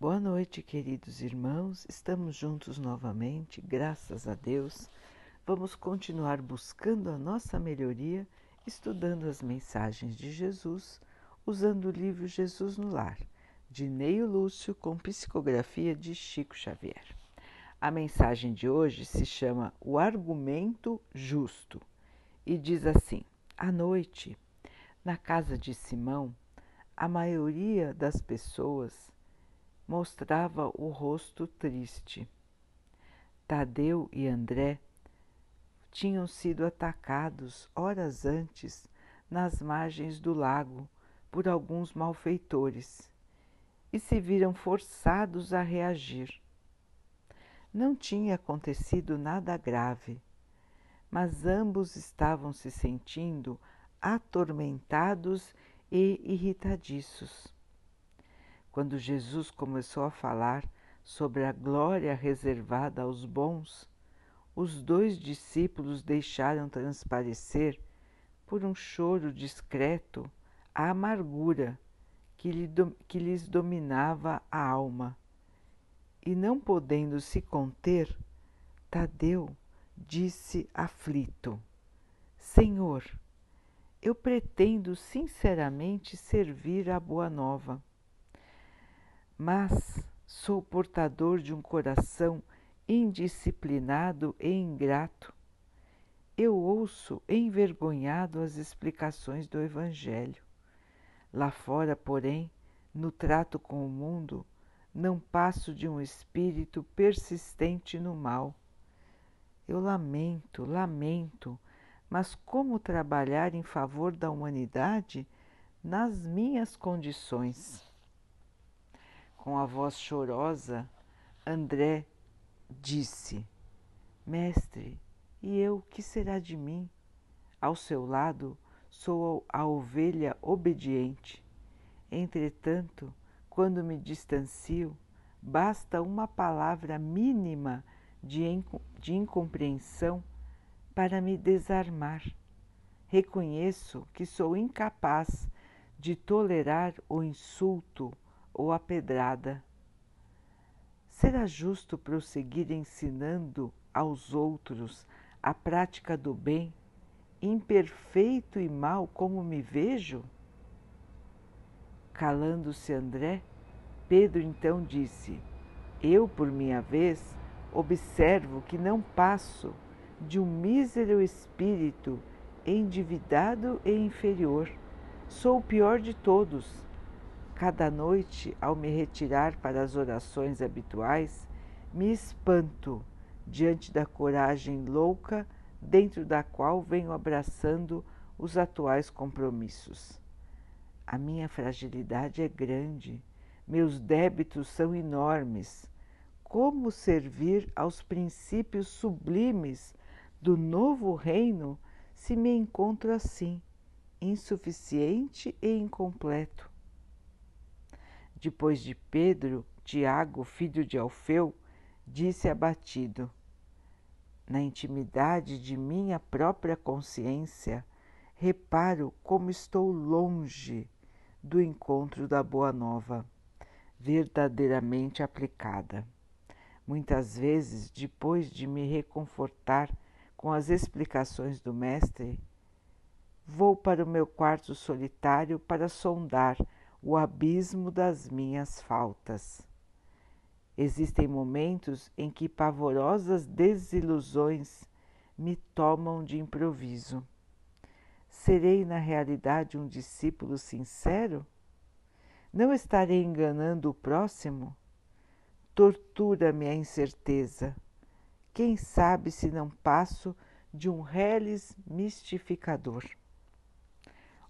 Boa noite, queridos irmãos. Estamos juntos novamente, graças a Deus. Vamos continuar buscando a nossa melhoria, estudando as mensagens de Jesus, usando o livro Jesus no Lar, de Neio Lúcio, com psicografia de Chico Xavier. A mensagem de hoje se chama O Argumento Justo e diz assim: À noite, na casa de Simão, a maioria das pessoas mostrava o rosto triste. Tadeu e André tinham sido atacados horas antes nas margens do lago por alguns malfeitores e se viram forçados a reagir. Não tinha acontecido nada grave, mas ambos estavam se sentindo atormentados e irritadiços. Quando Jesus começou a falar sobre a glória reservada aos bons, os dois discípulos deixaram transparecer, por um choro discreto, a amargura que, lhe, que lhes dominava a alma. E não podendo se conter, Tadeu disse aflito: Senhor, eu pretendo sinceramente servir a Boa Nova, mas sou portador de um coração indisciplinado e ingrato. Eu ouço envergonhado as explicações do Evangelho. Lá fora, porém, no trato com o mundo, não passo de um espírito persistente no mal. Eu lamento, lamento mas como trabalhar em favor da humanidade nas minhas condições? Com a voz chorosa, André disse: Mestre, e eu que será de mim? Ao seu lado sou a ovelha obediente. Entretanto, quando me distancio, basta uma palavra mínima de, de incompreensão para me desarmar. Reconheço que sou incapaz de tolerar o insulto ou a pedrada. Será justo prosseguir ensinando aos outros a prática do bem, imperfeito e mal como me vejo? Calando-se André, Pedro então disse: Eu, por minha vez, observo que não passo de um mísero espírito endividado e inferior. Sou o pior de todos. Cada noite, ao me retirar para as orações habituais, me espanto diante da coragem louca dentro da qual venho abraçando os atuais compromissos. A minha fragilidade é grande, meus débitos são enormes. Como servir aos princípios sublimes do novo reino se me encontro assim, insuficiente e incompleto. Depois de Pedro, Tiago, filho de Alfeu, disse abatido: Na intimidade de minha própria consciência, reparo como estou longe do encontro da Boa Nova, verdadeiramente aplicada. Muitas vezes, depois de me reconfortar com as explicações do Mestre, vou para o meu quarto solitário para sondar o abismo das minhas faltas. Existem momentos em que pavorosas desilusões me tomam de improviso. Serei na realidade um discípulo sincero? Não estarei enganando o próximo? Tortura-me a incerteza quem sabe se não passo de um reles mistificador.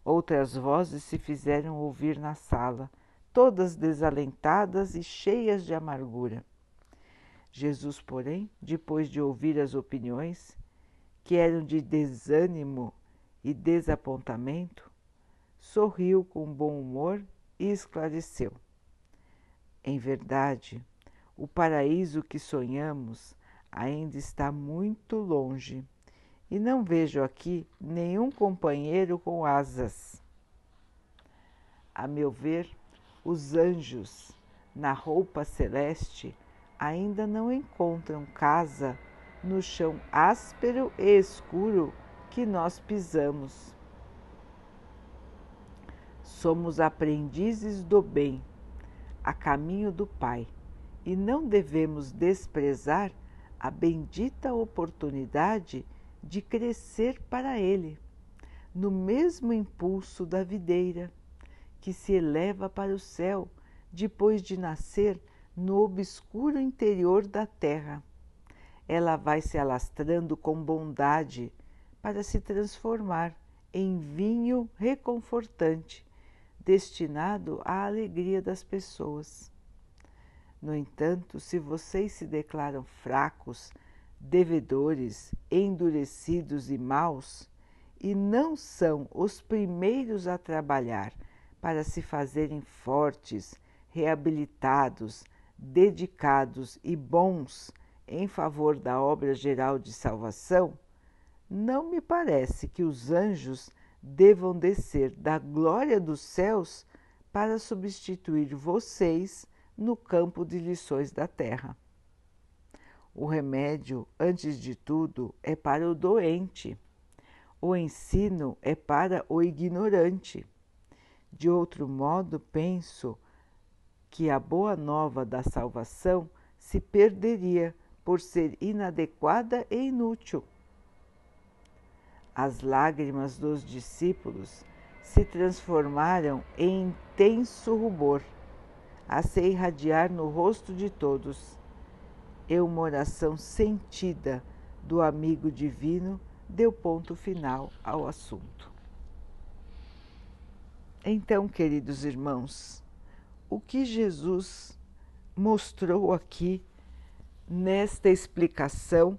Outras vozes se fizeram ouvir na sala, todas desalentadas e cheias de amargura. Jesus, porém, depois de ouvir as opiniões, que eram de desânimo e desapontamento, sorriu com bom humor e esclareceu. Em verdade, o paraíso que sonhamos ainda está muito longe e não vejo aqui nenhum companheiro com asas. A meu ver, os anjos na roupa celeste, ainda não encontram casa no chão áspero e escuro que nós pisamos. Somos aprendizes do bem, a caminho do Pai, e não devemos desprezar a bendita oportunidade de crescer para Ele, no mesmo impulso da videira, que se eleva para o céu depois de nascer no obscuro interior da terra. Ela vai se alastrando com bondade para se transformar em vinho reconfortante, destinado à alegria das pessoas. No entanto, se vocês se declaram fracos, devedores, endurecidos e maus, e não são os primeiros a trabalhar para se fazerem fortes, reabilitados, dedicados e bons em favor da obra geral de salvação, não me parece que os anjos devam descer da glória dos céus para substituir vocês no campo de lições da terra. O remédio, antes de tudo, é para o doente. O ensino é para o ignorante. De outro modo, penso que a boa nova da salvação se perderia por ser inadequada e inútil. As lágrimas dos discípulos se transformaram em intenso rubor a se irradiar no rosto de todos. E uma oração sentida do amigo divino deu ponto final ao assunto. Então, queridos irmãos, o que Jesus mostrou aqui nesta explicação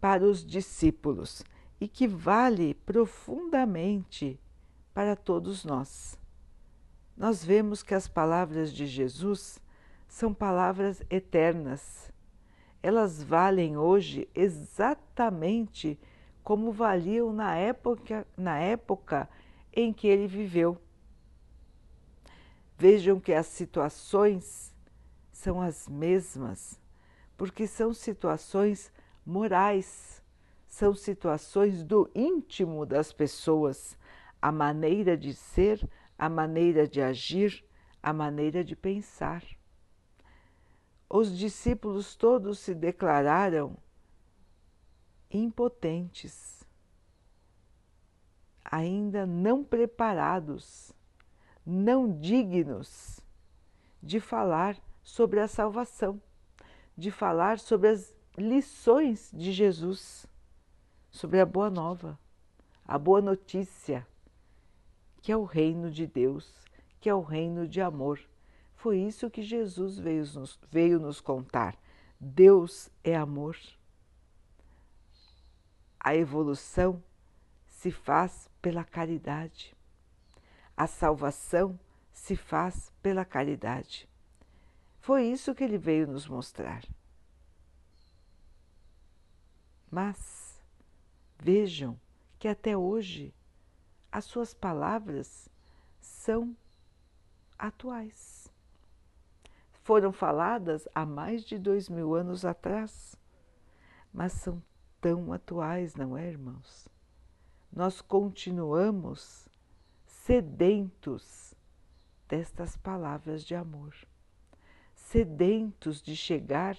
para os discípulos e que vale profundamente para todos nós nós vemos que as palavras de Jesus são palavras eternas. Elas valem hoje exatamente como valiam na época, na época em que ele viveu. Vejam que as situações são as mesmas, porque são situações morais, são situações do íntimo das pessoas, a maneira de ser, a maneira de agir, a maneira de pensar. Os discípulos todos se declararam impotentes, ainda não preparados, não dignos de falar sobre a salvação, de falar sobre as lições de Jesus, sobre a boa nova, a boa notícia que é o reino de Deus, que é o reino de amor. Foi isso que Jesus veio nos, veio nos contar. Deus é amor. A evolução se faz pela caridade. A salvação se faz pela caridade. Foi isso que ele veio nos mostrar. Mas vejam que até hoje as suas palavras são atuais. Foram faladas há mais de dois mil anos atrás, mas são tão atuais, não é, irmãos? Nós continuamos sedentos destas palavras de amor, sedentos de chegar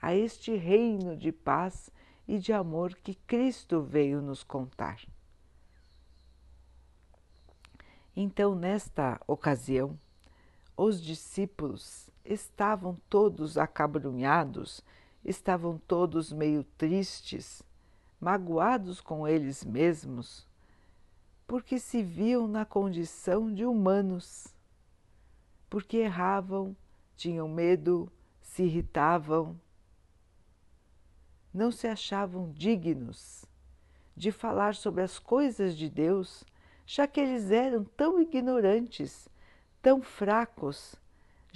a este reino de paz e de amor que Cristo veio nos contar. Então, nesta ocasião, os discípulos estavam todos acabrunhados, estavam todos meio tristes, magoados com eles mesmos, porque se viam na condição de humanos, porque erravam, tinham medo, se irritavam, não se achavam dignos de falar sobre as coisas de Deus já que eles eram tão ignorantes, tão fracos,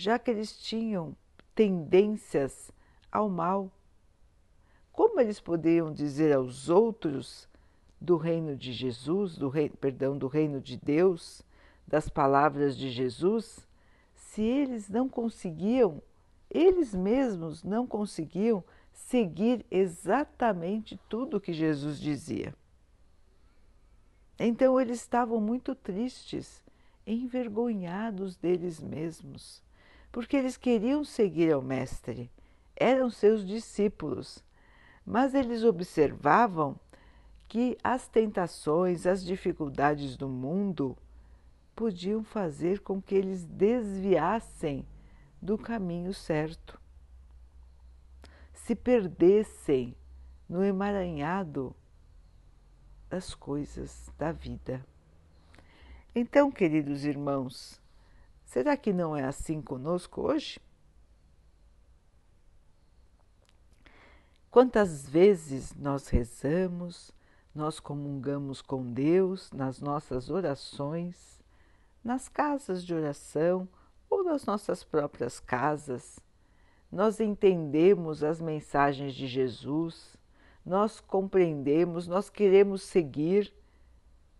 já que eles tinham tendências ao mal. Como eles poderiam dizer aos outros do reino de Jesus, do reino, perdão, do reino de Deus, das palavras de Jesus, se eles não conseguiam, eles mesmos não conseguiam seguir exatamente tudo o que Jesus dizia. Então eles estavam muito tristes, envergonhados deles mesmos, porque eles queriam seguir ao Mestre, eram seus discípulos, mas eles observavam que as tentações, as dificuldades do mundo podiam fazer com que eles desviassem do caminho certo, se perdessem no emaranhado das coisas da vida. Então, queridos irmãos, será que não é assim conosco hoje? Quantas vezes nós rezamos, nós comungamos com Deus nas nossas orações, nas casas de oração ou nas nossas próprias casas. Nós entendemos as mensagens de Jesus, nós compreendemos, nós queremos seguir,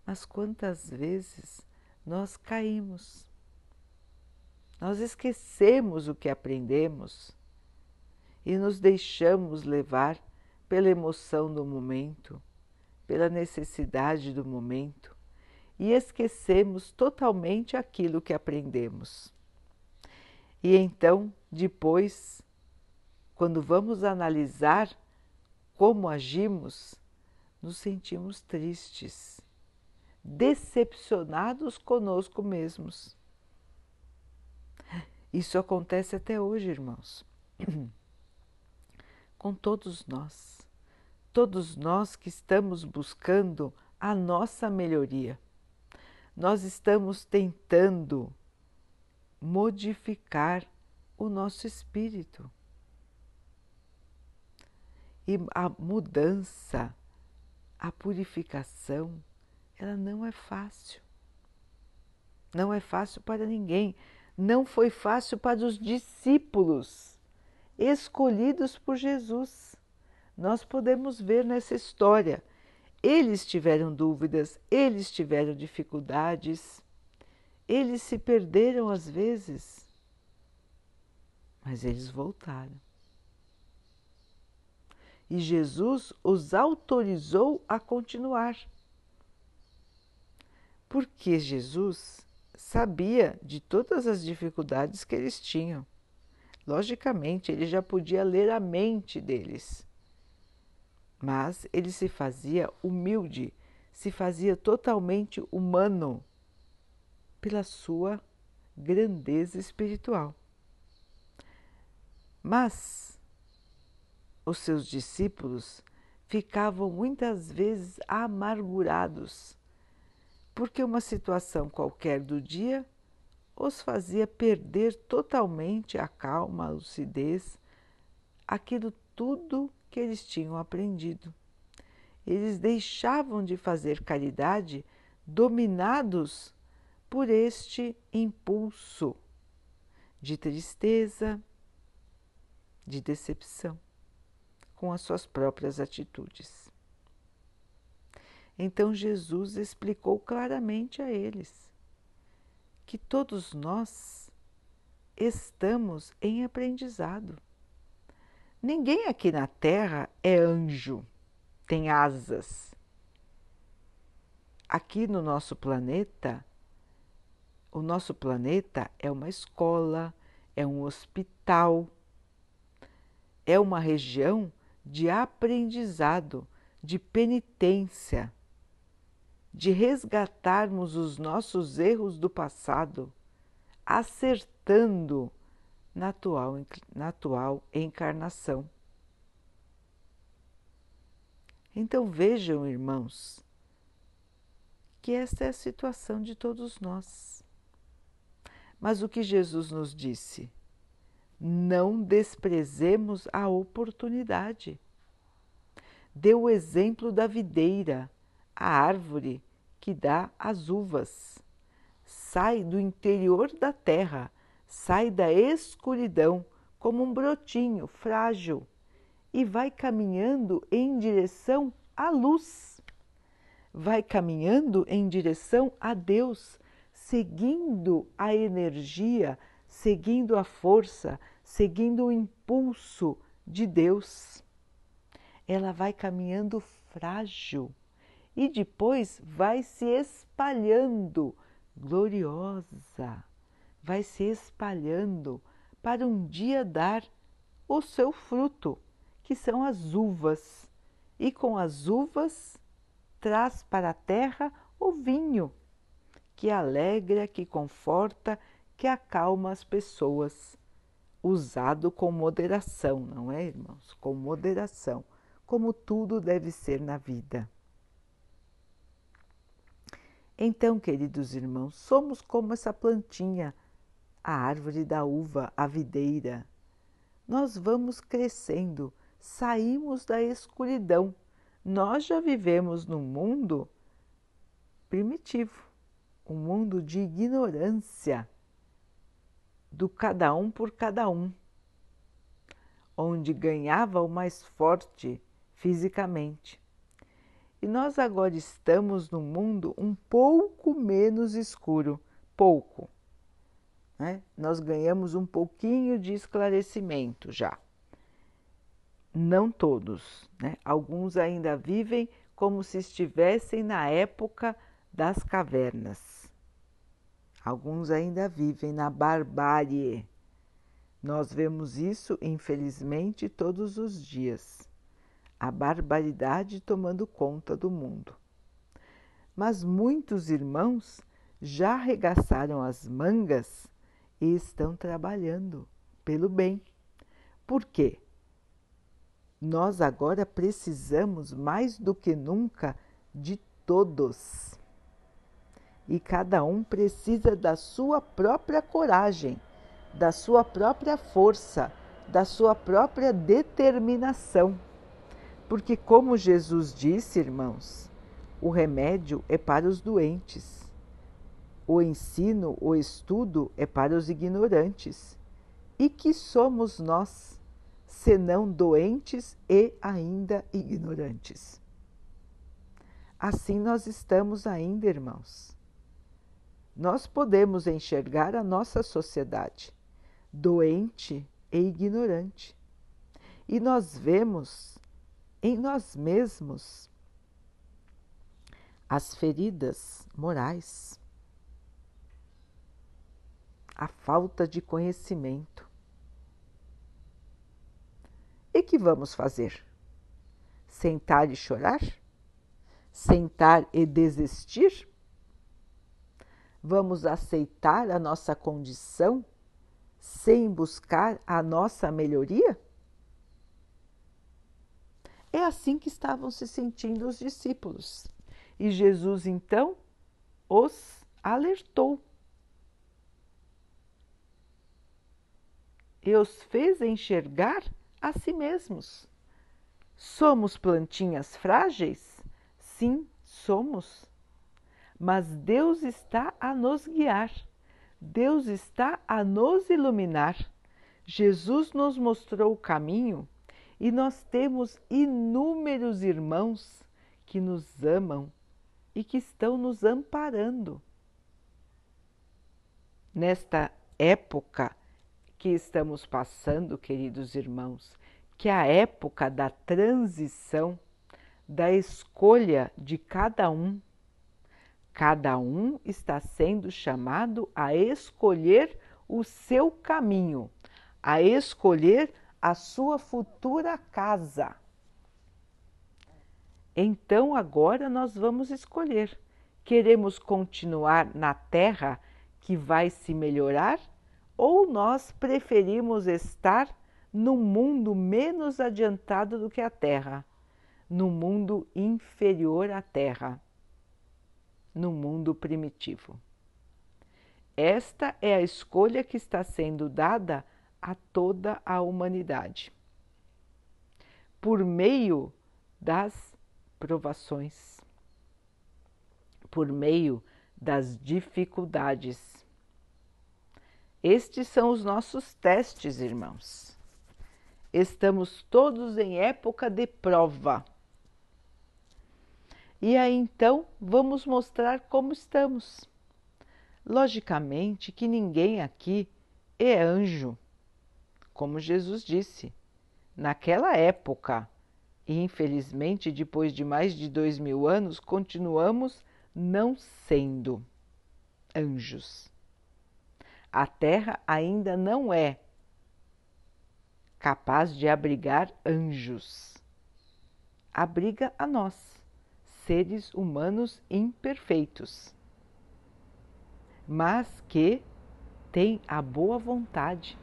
mas quantas vezes nós caímos? Nós esquecemos o que aprendemos e nos deixamos levar pela emoção do momento pela necessidade do momento e esquecemos totalmente aquilo que aprendemos. E então, depois, quando vamos analisar como agimos, nos sentimos tristes, decepcionados conosco mesmos. Isso acontece até hoje, irmãos, com todos nós todos nós que estamos buscando a nossa melhoria. Nós estamos tentando modificar o nosso espírito. E a mudança, a purificação, ela não é fácil. Não é fácil para ninguém. Não foi fácil para os discípulos escolhidos por Jesus nós podemos ver nessa história. Eles tiveram dúvidas, eles tiveram dificuldades, eles se perderam às vezes, mas eles voltaram. E Jesus os autorizou a continuar. Porque Jesus sabia de todas as dificuldades que eles tinham. Logicamente, ele já podia ler a mente deles mas ele se fazia humilde, se fazia totalmente humano pela sua grandeza espiritual. Mas os seus discípulos ficavam muitas vezes amargurados, porque uma situação qualquer do dia os fazia perder totalmente a calma, a lucidez, aquilo tudo que eles tinham aprendido. Eles deixavam de fazer caridade dominados por este impulso de tristeza, de decepção com as suas próprias atitudes. Então Jesus explicou claramente a eles que todos nós estamos em aprendizado. Ninguém aqui na Terra é anjo, tem asas. Aqui no nosso planeta, o nosso planeta é uma escola, é um hospital, é uma região de aprendizado, de penitência, de resgatarmos os nossos erros do passado, acertando na atual, na atual encarnação. Então vejam, irmãos, que esta é a situação de todos nós. Mas o que Jesus nos disse? Não desprezemos a oportunidade. Deu o exemplo da videira, a árvore que dá as uvas. Sai do interior da terra sai da escuridão como um brotinho frágil e vai caminhando em direção à luz, vai caminhando em direção a Deus, seguindo a energia, seguindo a força, seguindo o impulso de Deus. Ela vai caminhando frágil e depois vai se espalhando, gloriosa, vai se espalhando para um dia dar o seu fruto, que são as uvas, e com as uvas traz para a terra o vinho, que alegra, que conforta, que acalma as pessoas. Usado com moderação, não é, irmãos? Com moderação, como tudo deve ser na vida. Então, queridos irmãos, somos como essa plantinha, a árvore da uva, a videira. Nós vamos crescendo, saímos da escuridão. Nós já vivemos num mundo primitivo, um mundo de ignorância do cada um por cada um, onde ganhava o mais forte fisicamente. E nós agora estamos num mundo um pouco menos escuro, pouco. Né? Nós ganhamos um pouquinho de esclarecimento já. Não todos, né? alguns ainda vivem como se estivessem na época das cavernas Alguns ainda vivem na barbárie. Nós vemos isso, infelizmente, todos os dias. A barbaridade tomando conta do mundo. Mas muitos irmãos já arregaçaram as mangas e estão trabalhando pelo bem. Por quê? Nós agora precisamos mais do que nunca de todos e cada um precisa da sua própria coragem, da sua própria força, da sua própria determinação. Porque, como Jesus disse, irmãos, o remédio é para os doentes, o ensino, o estudo é para os ignorantes. E que somos nós, senão doentes e ainda ignorantes? Assim nós estamos ainda, irmãos nós podemos enxergar a nossa sociedade doente e ignorante. E nós vemos em nós mesmos as feridas morais, a falta de conhecimento. E que vamos fazer? Sentar e chorar? Sentar e desistir? Vamos aceitar a nossa condição sem buscar a nossa melhoria? É assim que estavam se sentindo os discípulos. E Jesus então os alertou. E os fez enxergar a si mesmos. Somos plantinhas frágeis? Sim, somos mas Deus está a nos guiar, Deus está a nos iluminar. Jesus nos mostrou o caminho e nós temos inúmeros irmãos que nos amam e que estão nos amparando. Nesta época que estamos passando, queridos irmãos, que é a época da transição, da escolha de cada um Cada um está sendo chamado a escolher o seu caminho, a escolher a sua futura casa. Então agora nós vamos escolher: queremos continuar na terra que vai se melhorar ou nós preferimos estar num mundo menos adiantado do que a terra, no mundo inferior à terra? no mundo primitivo. Esta é a escolha que está sendo dada a toda a humanidade. Por meio das provações, por meio das dificuldades. Estes são os nossos testes, irmãos. Estamos todos em época de prova. E aí então vamos mostrar como estamos. Logicamente que ninguém aqui é anjo, como Jesus disse. Naquela época, e infelizmente depois de mais de dois mil anos, continuamos não sendo anjos. A Terra ainda não é capaz de abrigar anjos. Abriga a nós, seres humanos imperfeitos, mas que têm a boa vontade,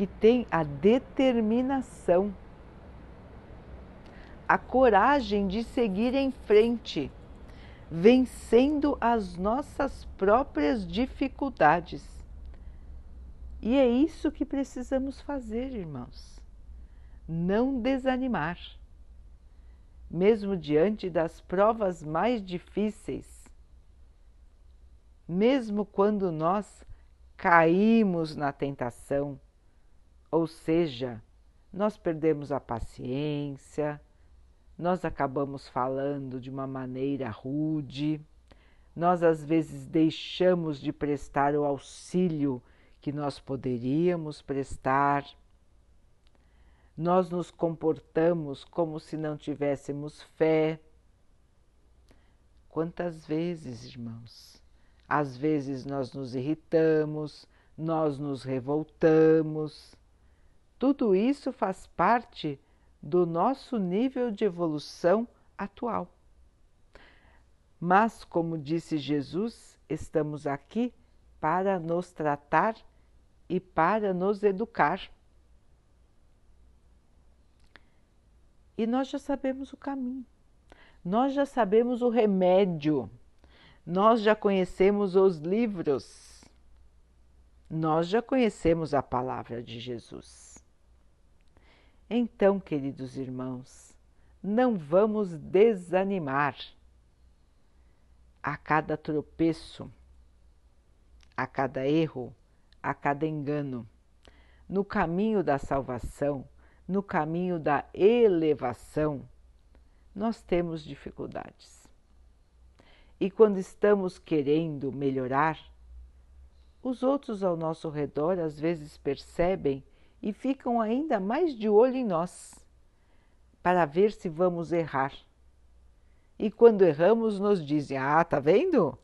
que têm a determinação, a coragem de seguir em frente, vencendo as nossas próprias dificuldades e é isso que precisamos fazer, irmãos. Não desanimar. Mesmo diante das provas mais difíceis, mesmo quando nós caímos na tentação, ou seja, nós perdemos a paciência, nós acabamos falando de uma maneira rude, nós às vezes deixamos de prestar o auxílio que nós poderíamos prestar. Nós nos comportamos como se não tivéssemos fé. Quantas vezes, irmãos? Às vezes nós nos irritamos, nós nos revoltamos. Tudo isso faz parte do nosso nível de evolução atual. Mas, como disse Jesus, estamos aqui para nos tratar e para nos educar. E nós já sabemos o caminho, nós já sabemos o remédio, nós já conhecemos os livros, nós já conhecemos a palavra de Jesus. Então, queridos irmãos, não vamos desanimar a cada tropeço, a cada erro, a cada engano. No caminho da salvação, no caminho da elevação, nós temos dificuldades. E quando estamos querendo melhorar, os outros ao nosso redor às vezes percebem e ficam ainda mais de olho em nós, para ver se vamos errar. E quando erramos, nos dizem: Ah, tá vendo?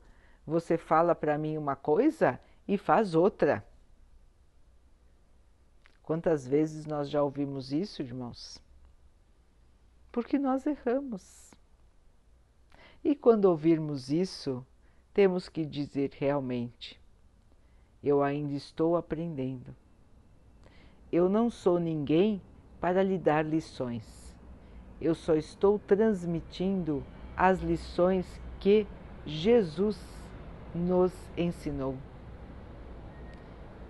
Você fala para mim uma coisa e faz outra. Quantas vezes nós já ouvimos isso, irmãos? Porque nós erramos. E quando ouvirmos isso, temos que dizer realmente: eu ainda estou aprendendo. Eu não sou ninguém para lhe dar lições. Eu só estou transmitindo as lições que Jesus nos ensinou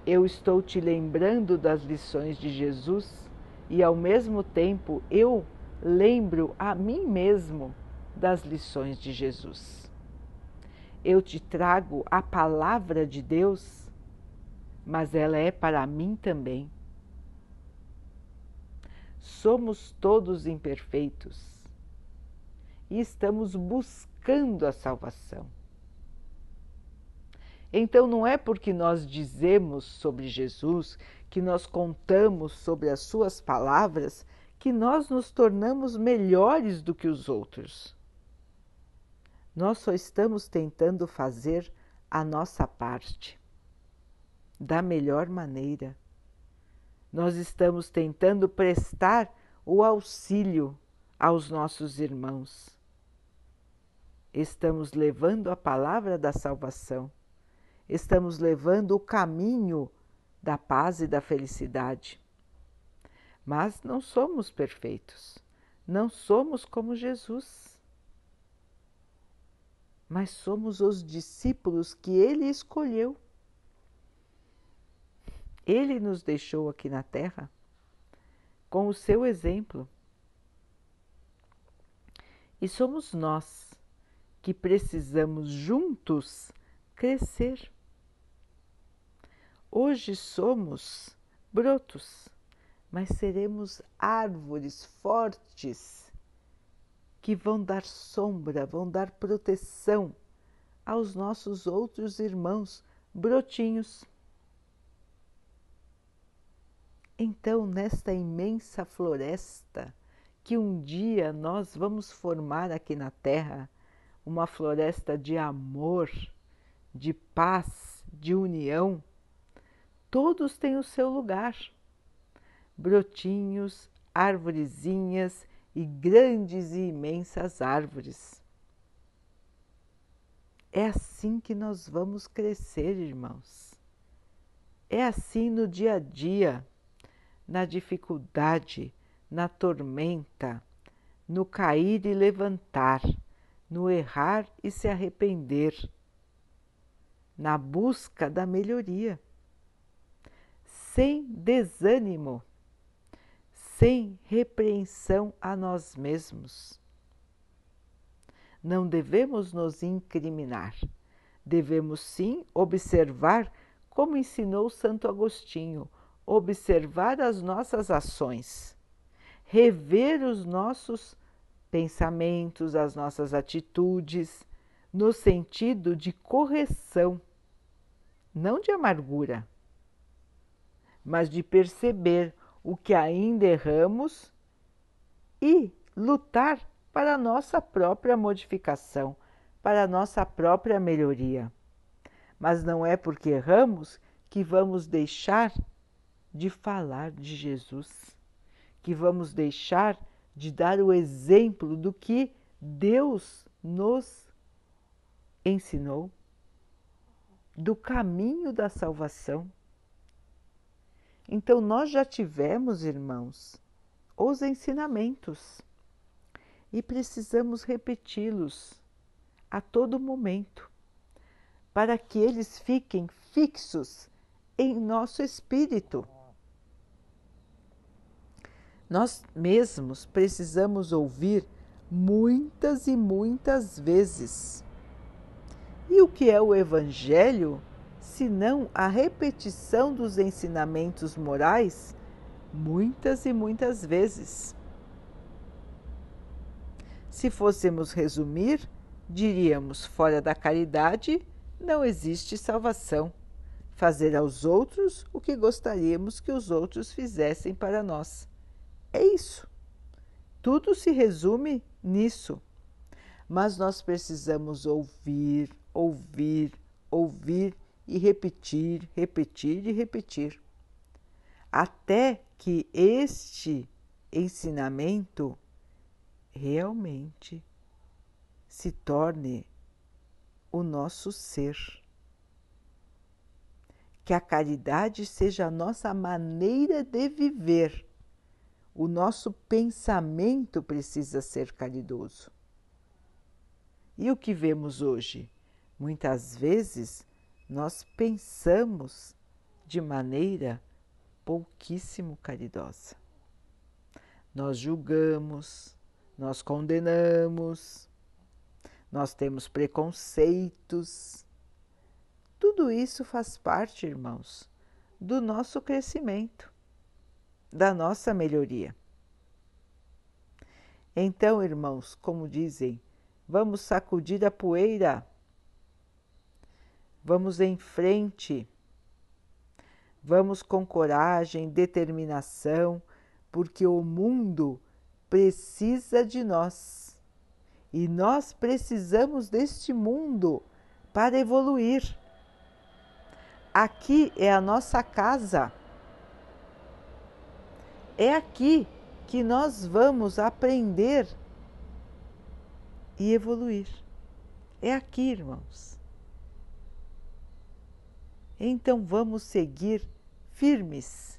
eu estou te lembrando das lições de Jesus e ao mesmo tempo eu lembro a mim mesmo das lições de Jesus. Eu te trago a palavra de Deus, mas ela é para mim também. Somos todos imperfeitos e estamos buscando a salvação. Então, não é porque nós dizemos sobre Jesus, que nós contamos sobre as Suas palavras, que nós nos tornamos melhores do que os outros. Nós só estamos tentando fazer a nossa parte da melhor maneira. Nós estamos tentando prestar o auxílio aos nossos irmãos. Estamos levando a palavra da salvação estamos levando o caminho da paz e da felicidade. Mas não somos perfeitos, não somos como Jesus. Mas somos os discípulos que ele escolheu. Ele nos deixou aqui na Terra com o seu exemplo. E somos nós que precisamos juntos crescer. Hoje somos brotos, mas seremos árvores fortes que vão dar sombra, vão dar proteção aos nossos outros irmãos brotinhos. Então, nesta imensa floresta que um dia nós vamos formar aqui na Terra, uma floresta de amor, de paz, de união, todos têm o seu lugar. Brotinhos, arvorezinhas e grandes e imensas árvores. É assim que nós vamos crescer, irmãos. É assim no dia a dia, na dificuldade, na tormenta, no cair e levantar, no errar e se arrepender, na busca da melhoria, sem desânimo, sem repreensão a nós mesmos. Não devemos nos incriminar, devemos sim observar como ensinou Santo Agostinho, observar as nossas ações, rever os nossos pensamentos, as nossas atitudes, no sentido de correção, não de amargura, mas de perceber o que ainda erramos e lutar para a nossa própria modificação, para a nossa própria melhoria. Mas não é porque erramos que vamos deixar de falar de Jesus, que vamos deixar de dar o exemplo do que Deus nos ensinou, do caminho da salvação. Então, nós já tivemos, irmãos, os ensinamentos e precisamos repeti-los a todo momento, para que eles fiquem fixos em nosso espírito. Nós mesmos precisamos ouvir muitas e muitas vezes. E o que é o Evangelho senão a repetição dos ensinamentos morais muitas e muitas vezes? Se fôssemos resumir, diríamos: fora da caridade não existe salvação. Fazer aos outros o que gostaríamos que os outros fizessem para nós. É isso. Tudo se resume nisso. Mas nós precisamos ouvir, ouvir, ouvir e repetir, repetir e repetir. Até que este ensinamento realmente se torne o nosso ser. Que a caridade seja a nossa maneira de viver o nosso pensamento precisa ser caridoso. E o que vemos hoje? Muitas vezes nós pensamos de maneira pouquíssimo caridosa. Nós julgamos, nós condenamos, nós temos preconceitos. Tudo isso faz parte, irmãos, do nosso crescimento da nossa melhoria. Então, irmãos, como dizem, vamos sacudir a poeira, vamos em frente, vamos com coragem, determinação, porque o mundo precisa de nós e nós precisamos deste mundo para evoluir. Aqui é a nossa casa é aqui que nós vamos aprender e evoluir. É aqui, irmãos. Então vamos seguir firmes,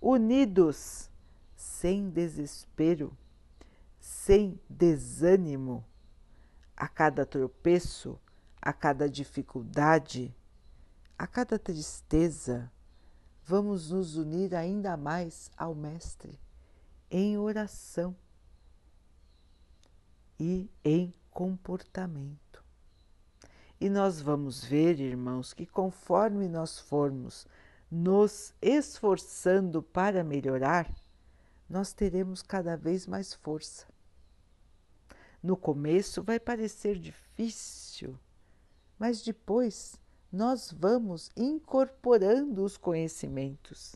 unidos, sem desespero, sem desânimo, a cada tropeço, a cada dificuldade, a cada tristeza, vamos nos unir ainda mais ao Mestre em oração e em comportamento. E nós vamos ver, irmãos, que conforme nós formos nos esforçando para melhorar, nós teremos cada vez mais força. No começo vai parecer difícil, mas depois nós vamos incorporando os conhecimentos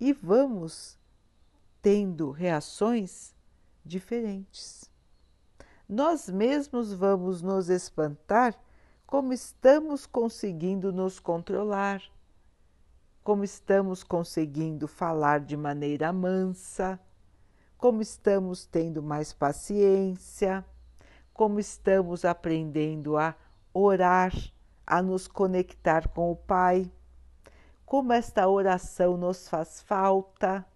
e vamos tendo reações diferentes. Nós mesmos vamos nos espantar como estamos conseguindo nos controlar, como estamos conseguindo falar de maneira mansa, como estamos tendo mais paciência, como estamos aprendendo a orar, a nos conectar com o Pai, como esta oração nos faz falta.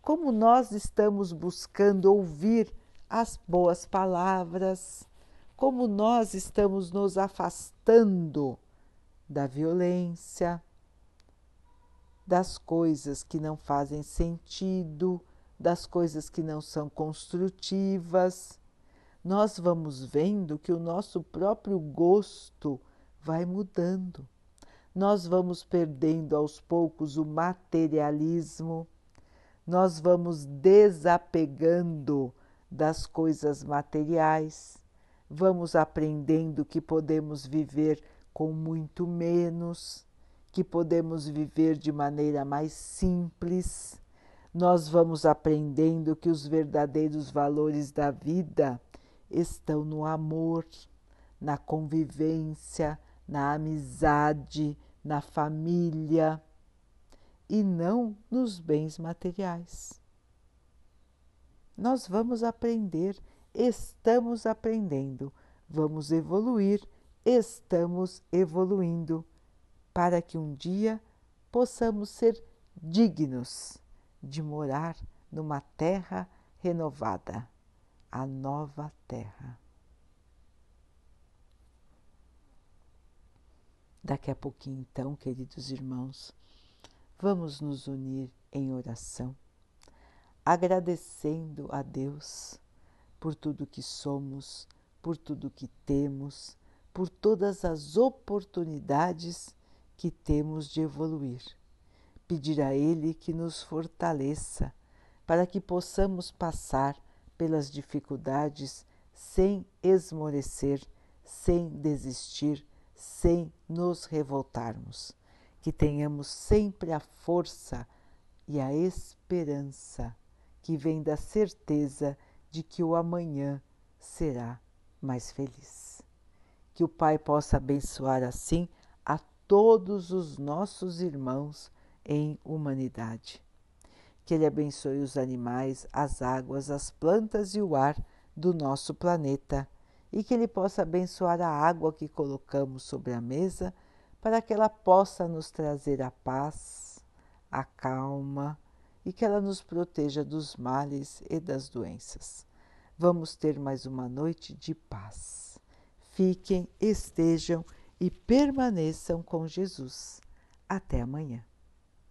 Como nós estamos buscando ouvir as boas palavras, como nós estamos nos afastando da violência, das coisas que não fazem sentido, das coisas que não são construtivas. Nós vamos vendo que o nosso próprio gosto vai mudando. Nós vamos perdendo aos poucos o materialismo nós vamos desapegando das coisas materiais, vamos aprendendo que podemos viver com muito menos, que podemos viver de maneira mais simples. Nós vamos aprendendo que os verdadeiros valores da vida estão no amor, na convivência, na amizade, na família e não nos bens materiais. Nós vamos aprender, estamos aprendendo, vamos evoluir, estamos evoluindo, para que um dia possamos ser dignos de morar numa terra renovada, a nova terra. Daqui a pouquinho, então, queridos irmãos, Vamos nos unir em oração, agradecendo a Deus por tudo que somos, por tudo que temos, por todas as oportunidades que temos de evoluir. Pedir a Ele que nos fortaleça para que possamos passar pelas dificuldades sem esmorecer, sem desistir, sem nos revoltarmos que tenhamos sempre a força e a esperança que vem da certeza de que o amanhã será mais feliz. Que o Pai possa abençoar assim a todos os nossos irmãos em humanidade. Que Ele abençoe os animais, as águas, as plantas e o ar do nosso planeta e que Ele possa abençoar a água que colocamos sobre a mesa para que ela possa nos trazer a paz, a calma e que ela nos proteja dos males e das doenças. Vamos ter mais uma noite de paz. Fiquem, estejam e permaneçam com Jesus. Até amanhã.